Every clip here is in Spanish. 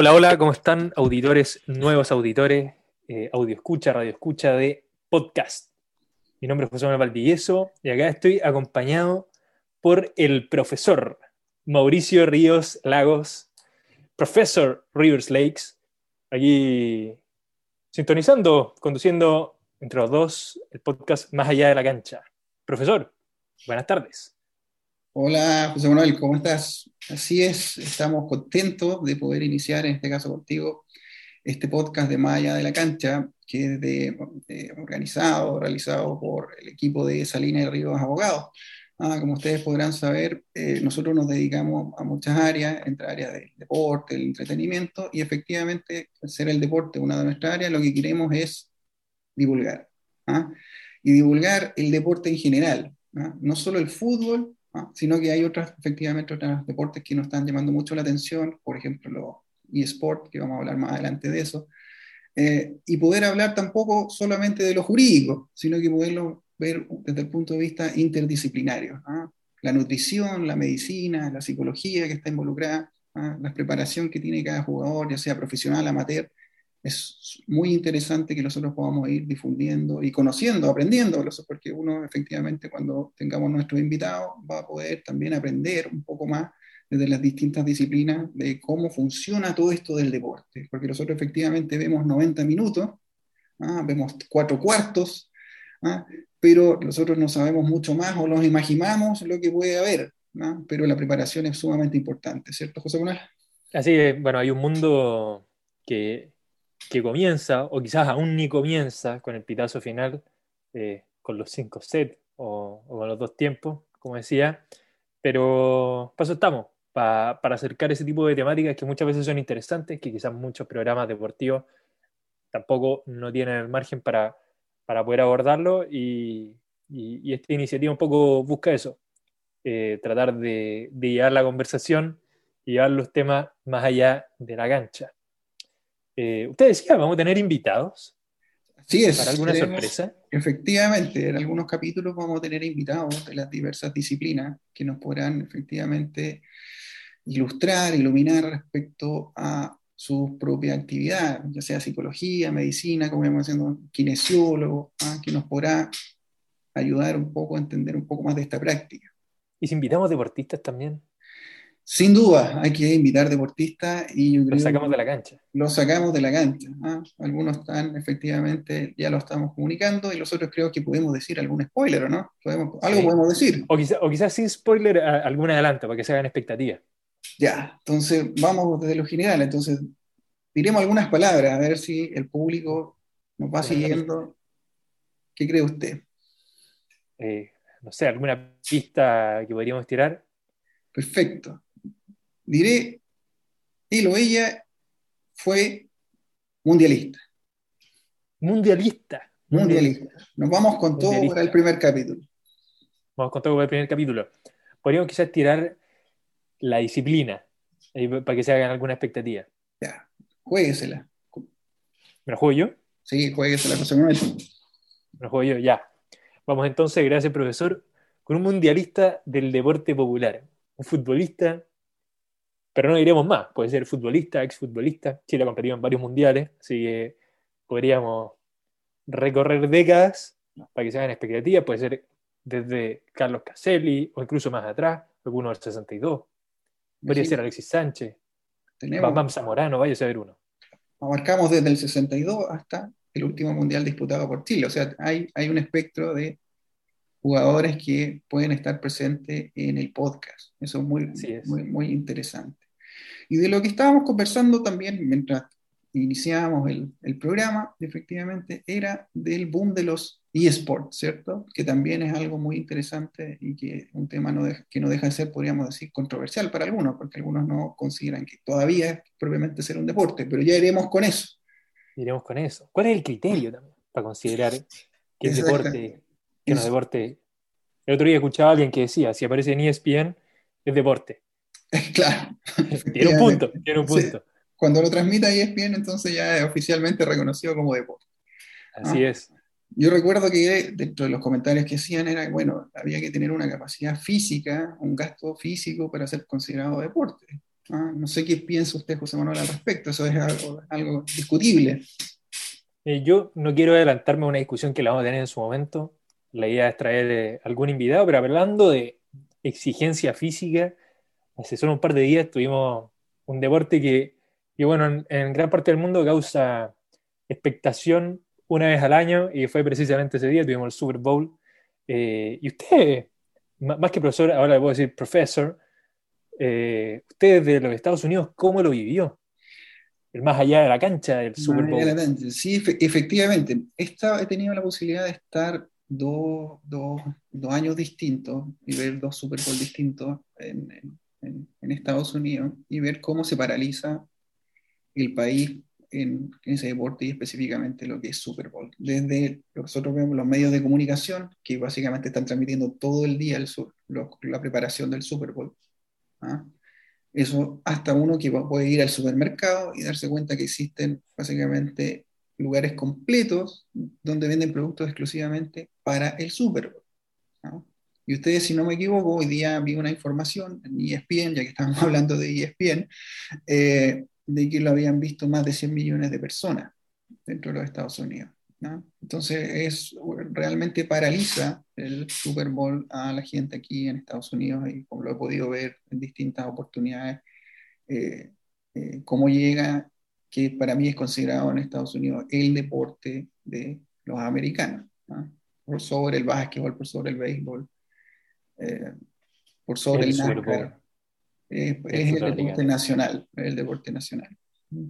Hola, hola, ¿cómo están auditores, nuevos auditores, eh, audio escucha, radio escucha de podcast? Mi nombre es José Manuel Valdivieso y acá estoy acompañado por el profesor Mauricio Ríos Lagos, profesor Rivers Lakes, aquí sintonizando, conduciendo entre los dos el podcast Más allá de la cancha. Profesor, buenas tardes. Hola, José Manuel, ¿cómo estás? Así es, estamos contentos de poder iniciar, en este caso contigo, este podcast de Maya de la Cancha, que es de, organizado, realizado por el equipo de Salina y Ríos Abogados. Ah, como ustedes podrán saber, eh, nosotros nos dedicamos a muchas áreas, entre áreas del deporte, del entretenimiento, y efectivamente, ser el deporte una de nuestras áreas, lo que queremos es divulgar. ¿ah? Y divulgar el deporte en general, ¿ah? no solo el fútbol, sino que hay otras, efectivamente, otros deportes que nos están llamando mucho la atención, por ejemplo, los eSport, que vamos a hablar más adelante de eso, eh, y poder hablar tampoco solamente de lo jurídico, sino que poderlo ver desde el punto de vista interdisciplinario. La nutrición, la medicina, la psicología que está involucrada, la preparación que tiene cada jugador, ya sea profesional, amateur, es muy interesante que nosotros podamos ir difundiendo y conociendo, aprendiendo, porque uno efectivamente cuando tengamos nuestros invitados va a poder también aprender un poco más desde las distintas disciplinas de cómo funciona todo esto del deporte, porque nosotros efectivamente vemos 90 minutos, ¿ah? vemos cuatro cuartos, ¿ah? pero nosotros no sabemos mucho más o nos imaginamos lo que puede haber, ¿ah? pero la preparación es sumamente importante, ¿cierto, José Manuel? Así es, bueno, hay un mundo que que comienza, o quizás aún ni comienza, con el pitazo final, eh, con los cinco sets o, con los dos tiempos, como decía, pero paso estamos, para acercar ese tipo de temáticas que muchas veces son interesantes, que quizás muchos programas deportivos tampoco no tienen el margen para, para poder abordarlo, y, esta iniciativa un poco busca eso, eh, tratar de, de llevar la conversación y llevar los temas más allá de la cancha. Eh, usted decía, vamos a tener invitados. Sí, es. ¿Para alguna sorpresa? Efectivamente, en algunos capítulos vamos a tener invitados de las diversas disciplinas que nos podrán efectivamente ilustrar, iluminar respecto a su propia actividad, ya sea psicología, medicina, como vamos haciendo, kinesiólogo, ¿ah? que nos podrá ayudar un poco a entender un poco más de esta práctica. ¿Y si invitamos deportistas también? Sin duda, hay que invitar deportistas y yo Los sacamos de la cancha. Los sacamos de la cancha. ¿ah? Algunos están, efectivamente, ya lo estamos comunicando y nosotros creo que podemos decir algún spoiler, ¿o no? Podemos, algo podemos decir. O, quizás quizá sin spoiler, algún adelanto para que se hagan expectativas. Ya, entonces vamos desde lo general. Entonces, diremos algunas palabras, a ver si el público nos va siguiendo. ¿Qué cree usted? Eh, no sé, alguna pista que podríamos tirar. Perfecto diré, él o ella fue mundialista. Mundialista. Mundialista. Nos vamos con todo para el primer capítulo. Vamos con todo para el primer capítulo. Podríamos quizás tirar la disciplina para que se hagan alguna expectativa. Ya, jueguesela. ¿Me la juego yo? Sí, jueguesela, José Manuel. Me la juego yo, ya. Vamos entonces, gracias profesor, con un mundialista del deporte popular. Un futbolista pero no diremos más, puede ser futbolista, exfutbolista, Chile ha competido en varios mundiales, así que podríamos recorrer décadas para que se hagan expectativas, puede ser desde Carlos Caselli o incluso más atrás, alguno del 62, podría ser Alexis Sánchez, Tenemos, Bam Zamorano, vaya a saber uno. Abarcamos desde el 62 hasta el último mundial disputado por Chile, o sea, hay, hay un espectro de jugadores que pueden estar presentes en el podcast. Eso es muy, muy, muy interesante. Y de lo que estábamos conversando también mientras iniciábamos el, el, programa, efectivamente, era del boom de los eSports, ¿cierto? Que también es algo muy interesante y que un tema no que no deja de ser, podríamos decir, controversial para algunos, porque algunos no consideran que todavía es propiamente ser un deporte, pero ya iremos con eso. Iremos con eso. ¿Cuál es el criterio también para considerar que es deporte, que no es deporte? El otro día escuchaba a alguien que decía, si aparece en ESPN, es deporte. Claro. Tiene un punto, tiene un punto. Cuando lo transmite ESPN, entonces ya es oficialmente reconocido como deporte. Así es. Yo recuerdo que dentro de los comentarios que hacían era, bueno, había que tener una capacidad física, un gasto físico para ser considerado deporte. ¿ah? No sé qué piensa usted, José Manuel, al respecto. Eso es algo, discutible. Eh, yo no quiero adelantarme a una discusión que la vamos a tener en su momento. La idea es traer eh, algún invitado, pero hablando de exigencia física, hace solo un par de días tuvimos un deporte que, bueno, en, gran parte del mundo causa expectación una vez al año y fue precisamente ese día, tuvimos el Super Bowl. Eh, y usted, más que profesor, ahora le puedo decir profesor, eh, usted de los Estados Unidos, ¿cómo lo vivió? El más allá de la cancha del Super Bowl. Sí, efectivamente. he tenido la posibilidad de estar dos, años distintos y ver dos Super Bowl distintos en, Estados Unidos y ver cómo se paraliza el país en, ese deporte y específicamente lo que es Super Bowl. Desde nosotros vemos los medios de comunicación que básicamente están transmitiendo todo el día el, la preparación del Super Bowl. ¿ah? Eso hasta uno que puede ir al supermercado y darse cuenta que existen básicamente lugares completos donde venden productos exclusivamente para el Super Bowl. Y ustedes, si no me equivoco, hoy día vi una información en ESPN, ya que estamos hablando de ESPN, eh, de que lo habían visto más de 100 millones de personas dentro de los Estados Unidos. Entonces, es, realmente paraliza el Super Bowl a la gente aquí en Estados Unidos y como lo he podido ver en distintas oportunidades, eh, eh, cómo llega que para mí es considerado en Estados Unidos el deporte de los americanos, por sobre el básquetbol, por sobre el béisbol, eh, por sobre el, NASCAR. es el deporte nacional, el deporte nacional. Mm.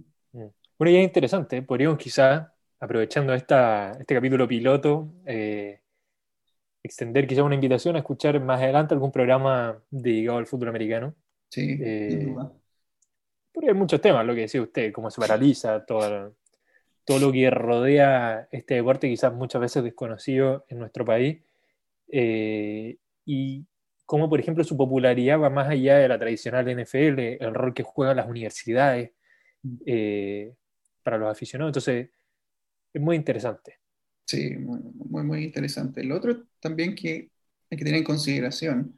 Bueno, y es interesante, podríamos quizá, aprovechando esta, este capítulo piloto, eh, extender quizá una invitación a escuchar más adelante algún programa dedicado al fútbol americano. Sí, eh, porque hay muchos temas, lo que decía usted, cómo se paraliza, todo, todo lo que rodea este deporte, quizás muchas veces desconocido en nuestro país, eh, y cómo, por ejemplo, su popularidad va más allá de la tradicional NFL, el rol que juegan las universidades eh, para los aficionados. Entonces, es muy interesante. Sí, muy, muy, interesante. Lo otro también que hay que tener en consideración,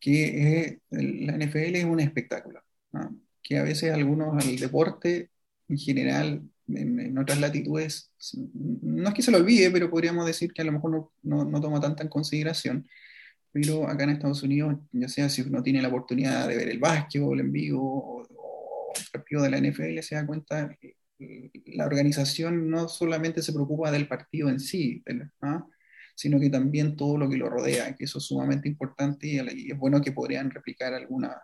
que la NFL es un espectáculo. ¿no? que a veces algunos al deporte en general, en, otras latitudes, no es que se lo olvide, pero podríamos decir que a lo mejor no, no, toma tanta en consideración. Pero acá en Estados Unidos, ya sea si uno tiene la oportunidad de ver el básquetbol en vivo o, el partido de la NFL, se da cuenta que la organización no solamente se preocupa del partido en sí, ¿ah? sino que también todo lo que lo rodea, que eso es sumamente importante y es bueno que podrían replicar alguna,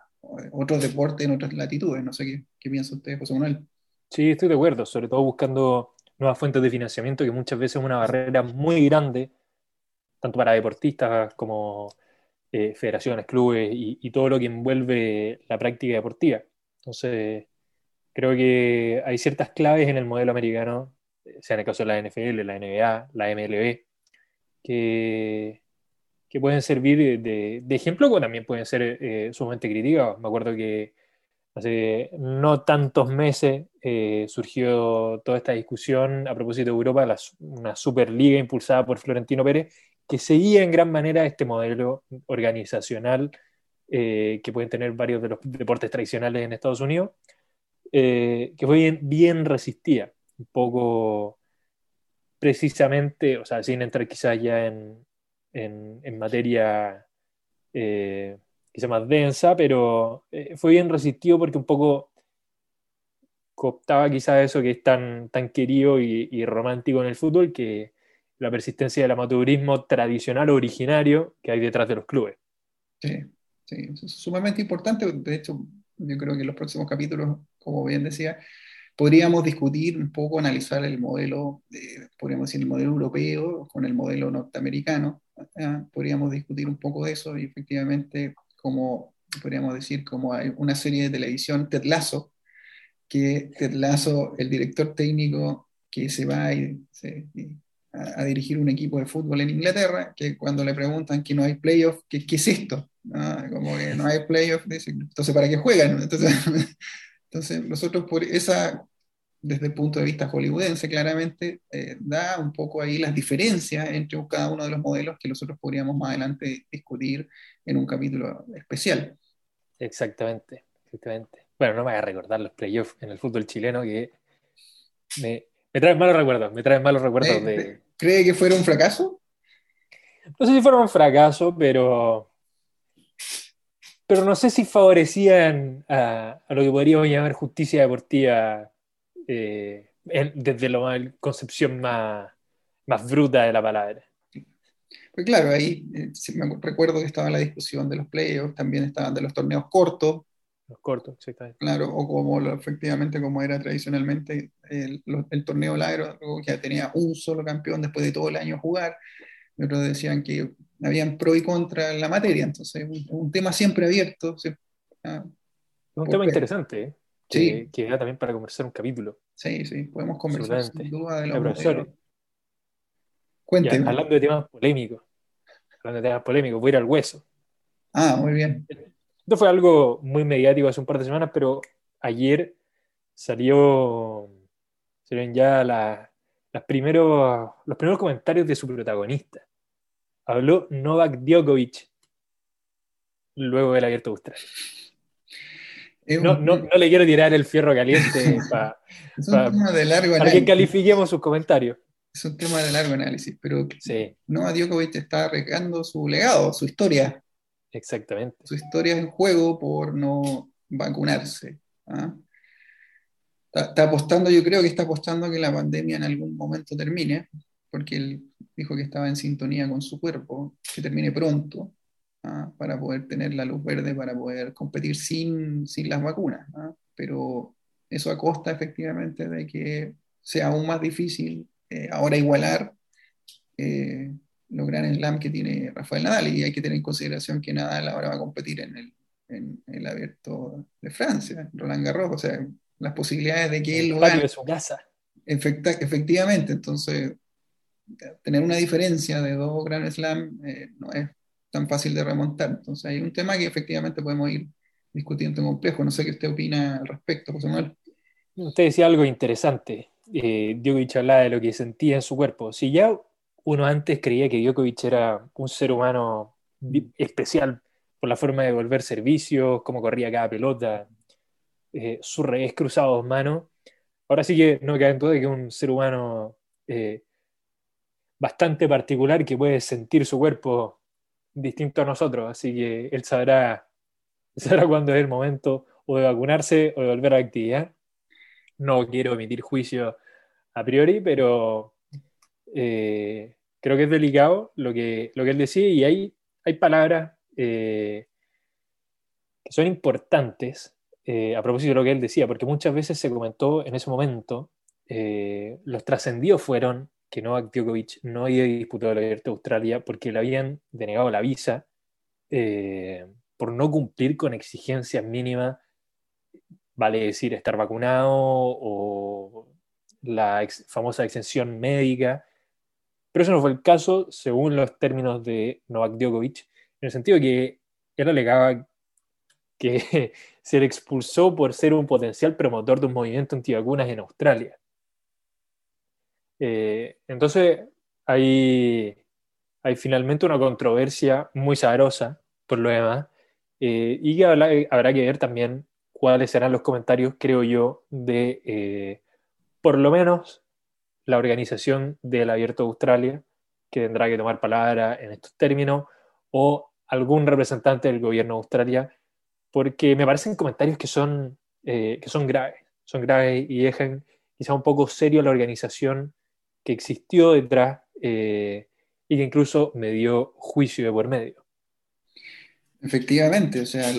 otros deportes en otras latitudes. No sé qué, qué piensa usted, José Manuel. Sí, estoy de acuerdo, sobre todo buscando nuevas fuentes de financiamiento, que muchas veces es una barrera muy grande, tanto para deportistas como eh, federaciones, clubes y, todo lo que envuelve la práctica deportiva. Entonces, creo que hay ciertas claves en el modelo americano, sea en el caso de la NFL, la NBA, la MLB, que, que pueden servir de, ejemplo o también pueden ser eh, sumamente criticados. Me acuerdo que hace no tantos meses eh, surgió toda esta discusión a propósito de Europa, una superliga impulsada por Florentino Pérez, que seguía en gran manera este modelo organizacional eh, que pueden tener varios de los deportes tradicionales en Estados Unidos, que fue bien, bien un poco precisamente, o sea, sin entrar quizás ya en, en, materia eh, más densa, pero eh, fue bien resistido porque un poco cooptaba quizás eso que es tan, tan querido y, romántico en el fútbol, que la persistencia del amateurismo tradicional originario que hay detrás de los clubes. Sí, sí, es sumamente importante. De hecho, yo creo que en los próximos capítulos, como bien decía, podríamos discutir un poco, analizar el modelo, podríamos decir, el modelo europeo con el modelo norteamericano, podríamos discutir un poco de eso y efectivamente, como podríamos decir, como hay una serie de televisión, Ted Lasso, que Ted Lasso, el director técnico que se va a, dirigir un equipo de fútbol en Inglaterra, que cuando le preguntan que no hay playoff, ¿qué, ¿qué, es esto? Como que no hay playoff, entonces ¿para qué juegan? Entonces, entonces nosotros por esa desde el punto de vista hollywoodense, claramente eh, da un poco ahí las diferencias entre cada uno de los modelos que nosotros podríamos más adelante discutir en un capítulo especial. Exactamente, exactamente. bueno, no me voy a recordar los playoffs en el fútbol chileno que me, me traen malos recuerdos, me traen malos recuerdos de... ¿Cree que fuera un fracaso? No sé si fueron un fracaso, pero pero no sé si favorecían a, lo que podríamos llamar justicia deportiva eh, desde la concepción más, más bruta de la palabra. Pues claro, ahí eh, me recuerdo que estaba la discusión de los playoffs, también estaban de los torneos cortos. Los cortos, exactamente. Claro, o como efectivamente como era tradicionalmente el, el torneo Lagro, que tenía un solo campeón después de todo el año jugar. Otros decían que habían pro y contra en la materia, entonces un, un tema siempre abierto. Ah, un tema interesante, ¿eh? que, que da también para conversar un capítulo. Sí, sí, podemos conversar sin duda de los Cuéntenme. hablando de temas polémicos, hablando de temas polémicos, voy a ir al hueso. Ah, muy bien. Esto fue algo muy mediático hace un par de semanas, pero ayer salió, salieron ya las primeros, los primeros comentarios de su protagonista habló Novak Djokovic luego del abierto Australia. No, no, no, le quiero tirar el fierro caliente para que califiquemos sus comentarios. Es un tema de largo análisis, pero Novak Djokovic está arriesgando su legado, su historia. Exactamente. Su historia en juego por no vacunarse. ¿ah? está, apostando, yo creo que está apostando que la pandemia en algún momento termine, porque él dijo que estaba en sintonía con su cuerpo, que termine pronto, ¿ah? para poder tener la luz verde, para poder competir sin, sin las vacunas. ¿ah? Pero eso a costa efectivamente de que sea aún más difícil eh, ahora igualar eh, los gran slam que tiene Rafael Nadal y hay que tener en consideración que Nadal ahora va a competir en el, en el abierto de Francia, Roland Garros, o sea, las posibilidades de que él lo gane. de su casa. efectivamente, entonces tener una diferencia de dos Grand Slam eh, no es tan fácil de remontar. Entonces hay un tema que efectivamente podemos ir discutiendo en complejo. No sé qué usted opina al respecto, José Manuel. Usted decía algo interesante. Eh, Djokovic hablaba de lo que sentía en su cuerpo. Si ya uno antes creía que Djokovic era un ser humano especial por la forma de devolver servicios, cómo corría cada pelota, eh, su revés cruzado dos manos, ahora sí que no queda en duda que es un ser humano eh, bastante particular que puede sentir su cuerpo distinto a nosotros, así que él sabrá, sabrá cuándo es el momento o de vacunarse o de volver a la actividad. No quiero emitir juicio a priori, pero eh, creo que es delicado lo que, lo que él decía y hay, hay palabras eh, que son importantes eh, a propósito de lo que él decía, porque muchas veces se comentó en ese momento, los trascendidos fueron que Novak Djokovic no había disputado la Abierto de Australia porque le habían denegado la visa eh, por no cumplir con exigencias mínimas, vale decir, estar vacunado o la famosa exención médica. Pero eso no fue el caso según los términos de Novak Djokovic, en el sentido que él alegaba que se le expulsó por ser un potencial promotor de un movimiento antivacunas en Australia. Eh, entonces, hay, hay finalmente una controversia muy sabrosa, por lo demás, eh, y que habrá, que ver también cuáles serán los comentarios, creo yo, de eh, por lo menos la organización del Abierto de Australia, que tendrá que tomar palabra en estos términos, o algún representante del gobierno de Australia, porque me parecen comentarios que son, que son graves, son graves y dejan quizá un poco serio la organización que existió detrás eh, y que incluso me dio juicio de por medio. Efectivamente, o sea,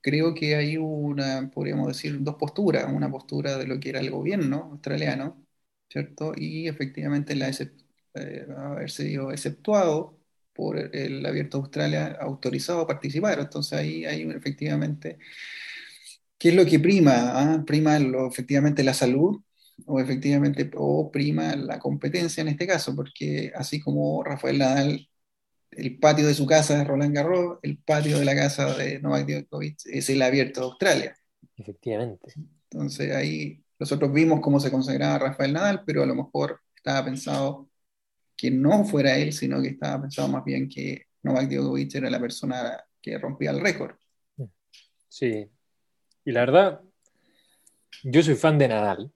creo que hay una, podríamos decir, dos posturas, una postura de lo que era el gobierno australiano, ¿cierto? Y efectivamente la eh, haber sido exceptuado por el Abierto Australia autorizado a participar. Entonces ahí hay efectivamente, ¿qué es lo que prima? Ah? Prima lo, efectivamente la salud o efectivamente o prima la competencia en este caso, porque así como Rafael Nadal, el patio de su casa es Roland Garros, el patio de la casa de Novak Djokovic es el abierto de Australia. Efectivamente. Entonces ahí nosotros vimos cómo se consagraba Rafael Nadal, pero a lo mejor estaba pensado que no fuera él, sino que estaba pensado más bien que Novak Djokovic era la persona que rompía el récord. Sí, Y la verdad, yo soy fan de Nadal.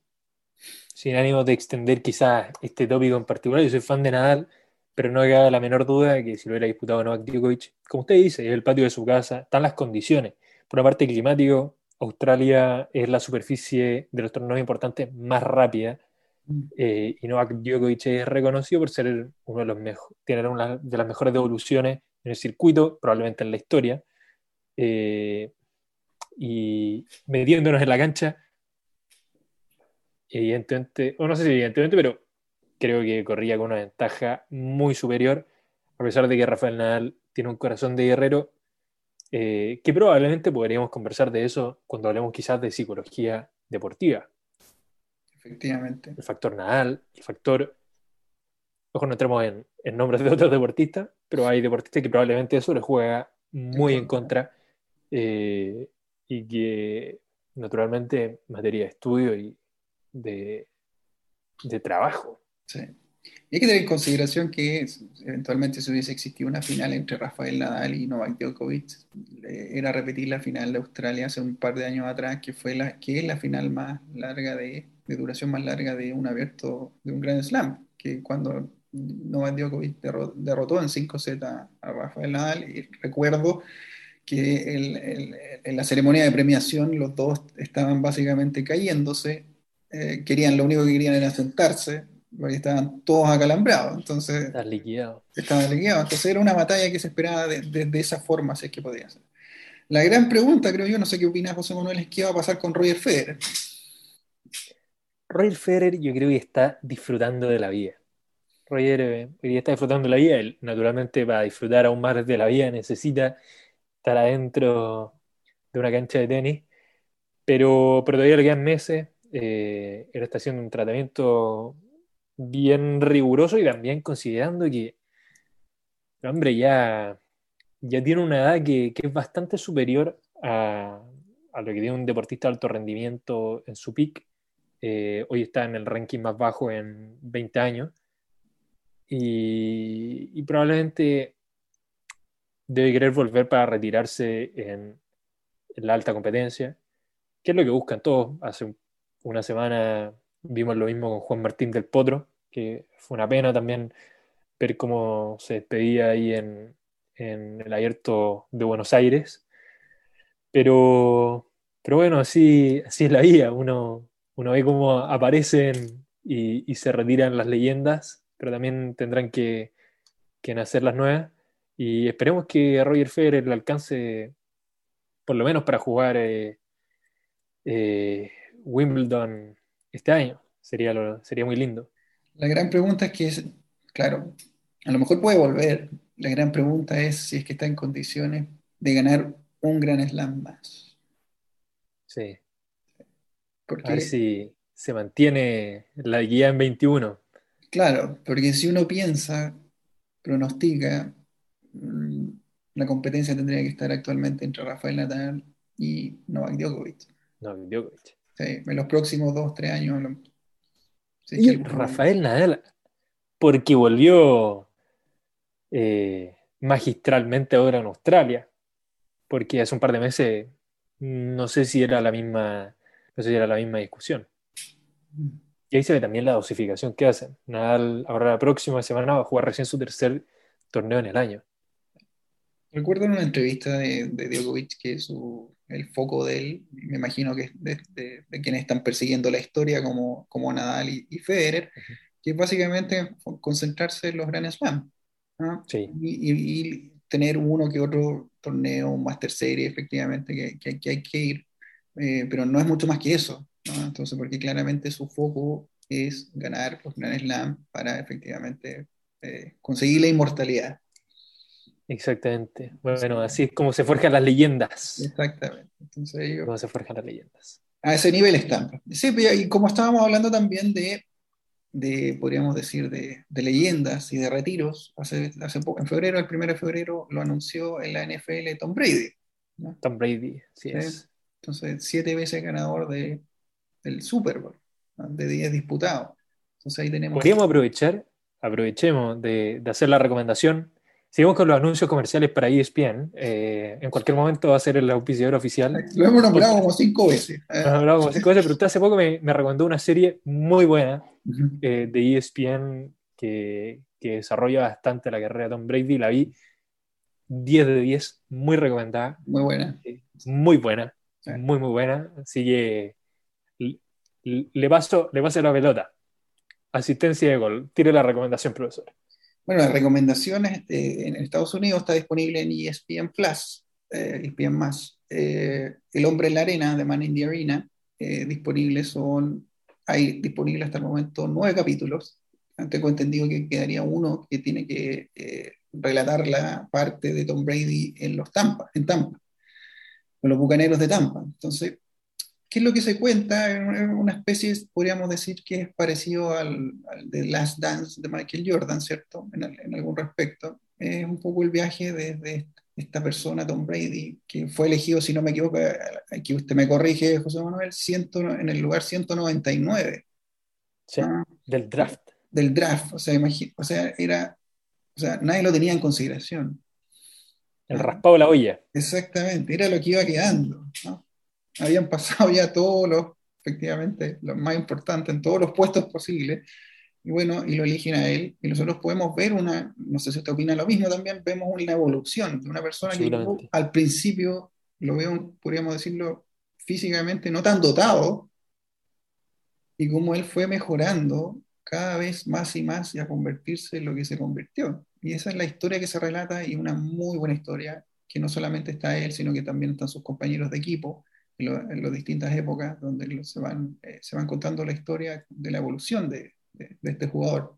Sin ánimo de extender quizás este tópico en particular, yo soy fan de Nadal, pero no queda la menor duda que si lo hubiera disputado Novak Djokovic, como usted dice, es el patio de su casa, están las condiciones. Por una parte, climático, Australia es la superficie de los torneos importantes más rápida. Mm. eh, y Novak Djokovic es reconocido por ser uno de los mejores, tener una de las mejores devoluciones en el circuito, probablemente en la historia. Eh, y metiéndonos en la cancha, evidentemente, o no sé si evidentemente, pero creo que corría con una ventaja muy superior, a pesar de que Rafael Nadal tiene un corazón de guerrero, eh, que probablemente podríamos conversar de eso cuando hablemos quizás de psicología deportiva. Efectivamente. El factor Nadal, el factor... Ojo, no entremos en, en nombres de otros deportistas, pero hay deportistas que probablemente eso les juega muy en contra eh, y que naturalmente en materia de estudio y de, de trabajo. Sí. Y hay que tener en consideración que eventualmente si hubiese existido una final entre Rafael Nadal y Novak Djokovic, eh, era repetir la final de Australia hace un par de años atrás, que fue la, que es la final más larga de, de duración más larga de un abierto, de un Grand Slam, que cuando Novak Djokovic derro- derrotó en 5 sets a, Rafael Nadal, y recuerdo que en la ceremonia de premiación los dos estaban básicamente cayéndose, eh, querían, lo único que querían era sentarse, porque estaban todos acalambrados, entonces Estás liquidado. estaban liquidados, entonces era una batalla que se esperaba de, de- de esa forma, si es que podía ser. La gran pregunta, creo yo, no sé qué opina José Manuel, es qué va a pasar con Roger Federer. Roger Federer yo creo que está disfrutando de la vida. Roger eh, está disfrutando de la vida. Él, naturalmente, para disfrutar aún más de la vida necesita estar adentro de una cancha de tenis. Pero, pero todavía le quedan meses. Eh, él está haciendo un tratamiento bien riguroso y también considerando que el hombre ya, ya tiene una edad que, que es bastante superior a, a lo que tiene un deportista de alto rendimiento en su peak. Eh, hoy está en el ranking más bajo en 20 años y, probablemente debe querer volver para retirarse en, en la alta competencia, que es lo que buscan todos. Hace un- una semana vimos lo mismo con Juan Martín del Potro, que fue una pena también ver cómo se despedía ahí en, en el abierto de Buenos Aires. Pero, pero bueno, así, así es la vida. Uno, uno ve cómo aparecen y, se retiran las leyendas, pero también tendrán que, que nacer las nuevas. Y esperemos que Roger Federer le alcance, por lo menos para jugar eh, eh, Wimbledon este año. Sería, lo- sería muy lindo. La gran pregunta es que, es, claro, a lo mejor puede volver. La gran pregunta es si es que está en condiciones de ganar un Grand Slam más. Sí. A Porque, ver si se mantiene la guía en 21. claro, porque si uno piensa, pronostica, mm, la competencia tendría que estar actualmente entre Rafael Nadal y Novak Djokovic. No, Djokovic. Sí, en los próximos dos, tres años. lo- Y que- Rafael Nadal, porque volvió eh, magistralmente ahora en Australia, porque hace un par de meses no sé si era la misma, no sé si era la misma discusión. Y ahí se ve también la dosificación que hacen. Nadal ahora la próxima semana va a jugar recién su tercer torneo en el año. Recuerdo en una entrevista de, de Djokovic que su, el foco de él, me imagino que es de, de- de quienes están persiguiendo la historia como, como Nadal y, y Federer, que es básicamente concentrarse en los Grand Slam. ¿ah? Sí. Y, y- y tener uno que otro torneo, un Master Series, efectivamente, que, que- que hay que ir, Eh, pero no es mucho más que eso. ¿no? Entonces, porque claramente su foco es ganar los Grand Slam para efectivamente eh, conseguir la inmortalidad. Exactamente. Bueno, así es como se forjan las leyendas. Exactamente. Entonces Como se forjan las leyendas. a ese nivel están. Sí, pero y como estábamos hablando también de, de podríamos decir, de, de leyendas y de retiros, hace, hace poco, en febrero, el 1 de febrero, lo anunció en la NFL Tom Brady. ¿no? Tom Brady, Sí. es. Entonces, siete veces ganador de, del Super Bowl, ¿no? de 10 disputados. Entonces ahí tenemos... Podríamos aprovechar, aprovechemos de, de hacer la recomendación Seguimos con los anuncios comerciales para ESPN. Eh, en cualquier momento va a ser el auspiciador oficial. Lo hemos nombrado como cinco veces. Lo hemos nombrado como cinco veces, pero usted hace poco me, me recomendó una serie muy buena eh, de ESPN que, que, desarrolla bastante la carrera de Tom Brady. La vi 10 de 10, muy recomendada. Muy buena. Muy buena, sí. muy, muy buena. Así que le paso, le paso la pelota. Asistencia de gol. Tire la recomendación, profesor. Bueno, la recomendación este, en Estados Unidos está disponible en ESPN Plus, eh, ESPN más. Eh, el hombre en la arena, de Man in the Arena, eh, disponibles son, hay disponible hasta el momento nueve capítulos. Tengo entendido que quedaría uno que tiene que relatar la parte de Tom Brady en los Tampa, en Tampa, con los bucaneros de Tampa. Entonces, ¿qué es lo que se cuenta? Es una especie, podríamos decir, que es parecido al, al de Last Dance de Michael Jordan, ¿cierto? En, en, algún respecto. Es un poco el viaje desde esta persona, Tom Brady, que fue elegido, si no me equivoco, aquí usted me corrige, José Manuel, ciento, en el lugar 199. Sí, ah, del draft. Del draft, o sea, imagino, o sea, era, o sea, nadie lo tenía en consideración. El raspado de la olla. Exactamente, era lo que iba quedando, ¿no? Habían pasado ya todos los, efectivamente, los más importantes, en todos los puestos posibles, y bueno, y lo eligen a él, y nosotros podemos ver una, no sé si usted opina lo mismo también, vemos una evolución de una persona que al principio lo veo, podríamos decirlo, físicamente no tan dotado, y cómo él fue mejorando cada vez más y más y a convertirse en lo que se convirtió. Y esa es la historia que se relata y una muy buena historia, que no solamente está él, sino que también están sus compañeros de equipo, en, las distintas épocas donde se van, eh, se van contando la historia de la evolución de, este jugador.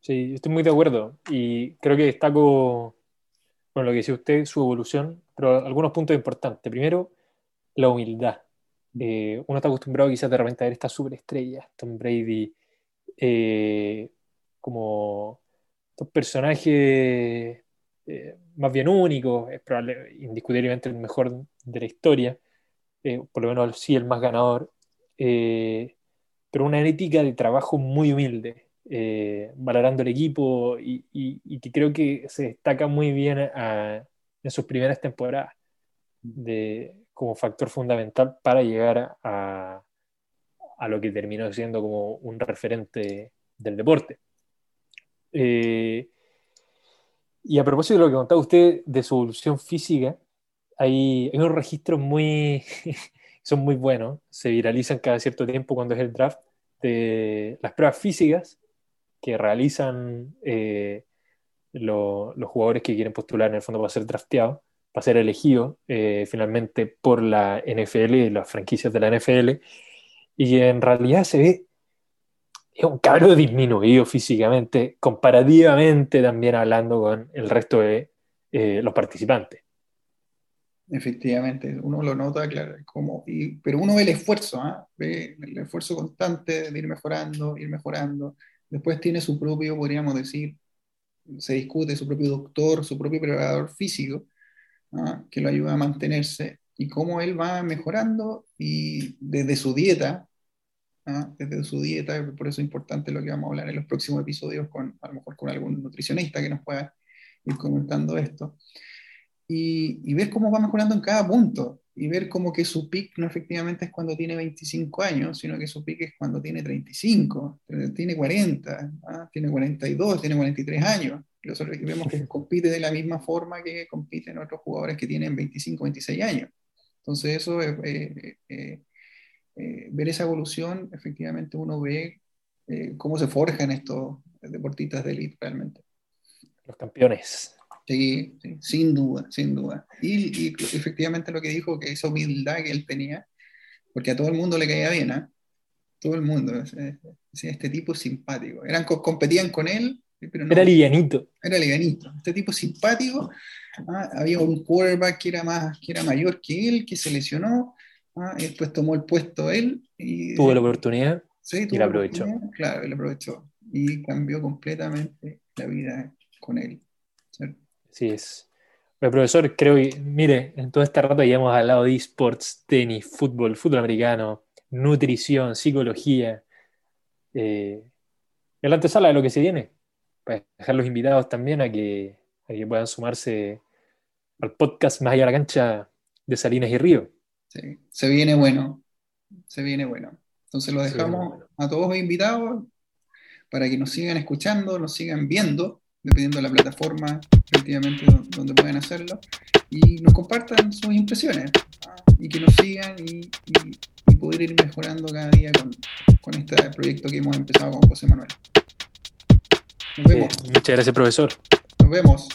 Sí, estoy muy de acuerdo y creo que destaco, bueno, lo que decía usted, su evolución, pero algunos puntos importantes. Primero, la humildad. Eh, uno está acostumbrado quizás de repente a ver estas superestrellas, Tom Brady, eh, como estos personajes más bien únicos, es probable, indiscutiblemente el mejor de la historia, eh, por lo menos sí el más ganador, eh, pero una ética de trabajo muy humilde, eh, valorando el equipo y, y, que creo que se destaca muy bien en sus primeras temporadas de, como factor fundamental para llegar a, a, lo que terminó siendo como un referente del deporte. Y a propósito de lo que contaba usted de su evolución física, hay, hay unos registros muy, son muy buenos, se viralizan cada cierto tiempo cuando es el draft, de las pruebas físicas que realizan eh, lo, los jugadores que quieren postular en el fondo para ser drafteados, para ser elegidos eh, finalmente por la NFL y las franquicias de la NFL, y en realidad se ve es un cabro disminuido físicamente, comparativamente también hablando con el resto de eh, los participantes. Efectivamente, uno lo nota, claro, como, y, pero uno ve el esfuerzo, ¿eh? ve el esfuerzo constante de ir mejorando, ir mejorando. Después tiene su propio, podríamos decir, se discute su propio doctor, su propio preparador físico, ¿eh? que lo ayuda a mantenerse y cómo él va mejorando y desde su dieta, ¿eh? desde su dieta, por eso es importante lo que vamos a hablar en los próximos episodios, con, a lo mejor con algún nutricionista que nos pueda ir comentando esto y, y, ver cómo va mejorando en cada punto y ver como que su pick no efectivamente es cuando tiene 25 años, sino que su pick es cuando tiene 35, tiene 40, ¿ah? tiene 42, tiene 43 años. Nosotros vemos que compite de la misma forma que compiten otros jugadores que tienen 25, 26 años. Entonces eso, eh, eh, eh, eh, ver esa evolución, efectivamente uno ve eh, cómo se forjan estos deportistas de élite realmente. Los campeones. Sí, sí, sin duda, sin duda. Y, y, efectivamente lo que dijo, que esa humildad que él tenía, porque a todo el mundo le caía bien, ¿eh? Todo el mundo. Este tipo simpático. Eran, competían con él, pero no, Era livianito. Era livianito. Este tipo simpático. ¿ah? Había un quarterback que era, más, que era mayor que él, que se lesionó. ¿ah? Y después tomó el puesto él. Y, tuvo la oportunidad sí, y la aprovechó. Claro, la aprovechó. Y cambió completamente la vida con él. Sí es. El profesor, creo que, mire, en todo este rato ya hemos hablado de esports, tenis, fútbol, fútbol americano, nutrición, psicología. Eh, el antesala de lo que se viene. Para dejar los invitados también a que, a para que puedan sumarse al podcast Más allá de la cancha de Salinas y Río. Sí, se viene bueno, se viene bueno. Entonces lo dejamos bueno. a todos invitados para que nos sigan escuchando, nos sigan viendo, dependiendo de la plataforma efectivamente don- donde puedan hacerlo, y nos compartan sus impresiones, y que nos sigan y, y- y poder ir mejorando cada día con, con este proyecto que hemos empezado con José Manuel. Nos Sí, vemos, muchas gracias, profesor. nos vemos.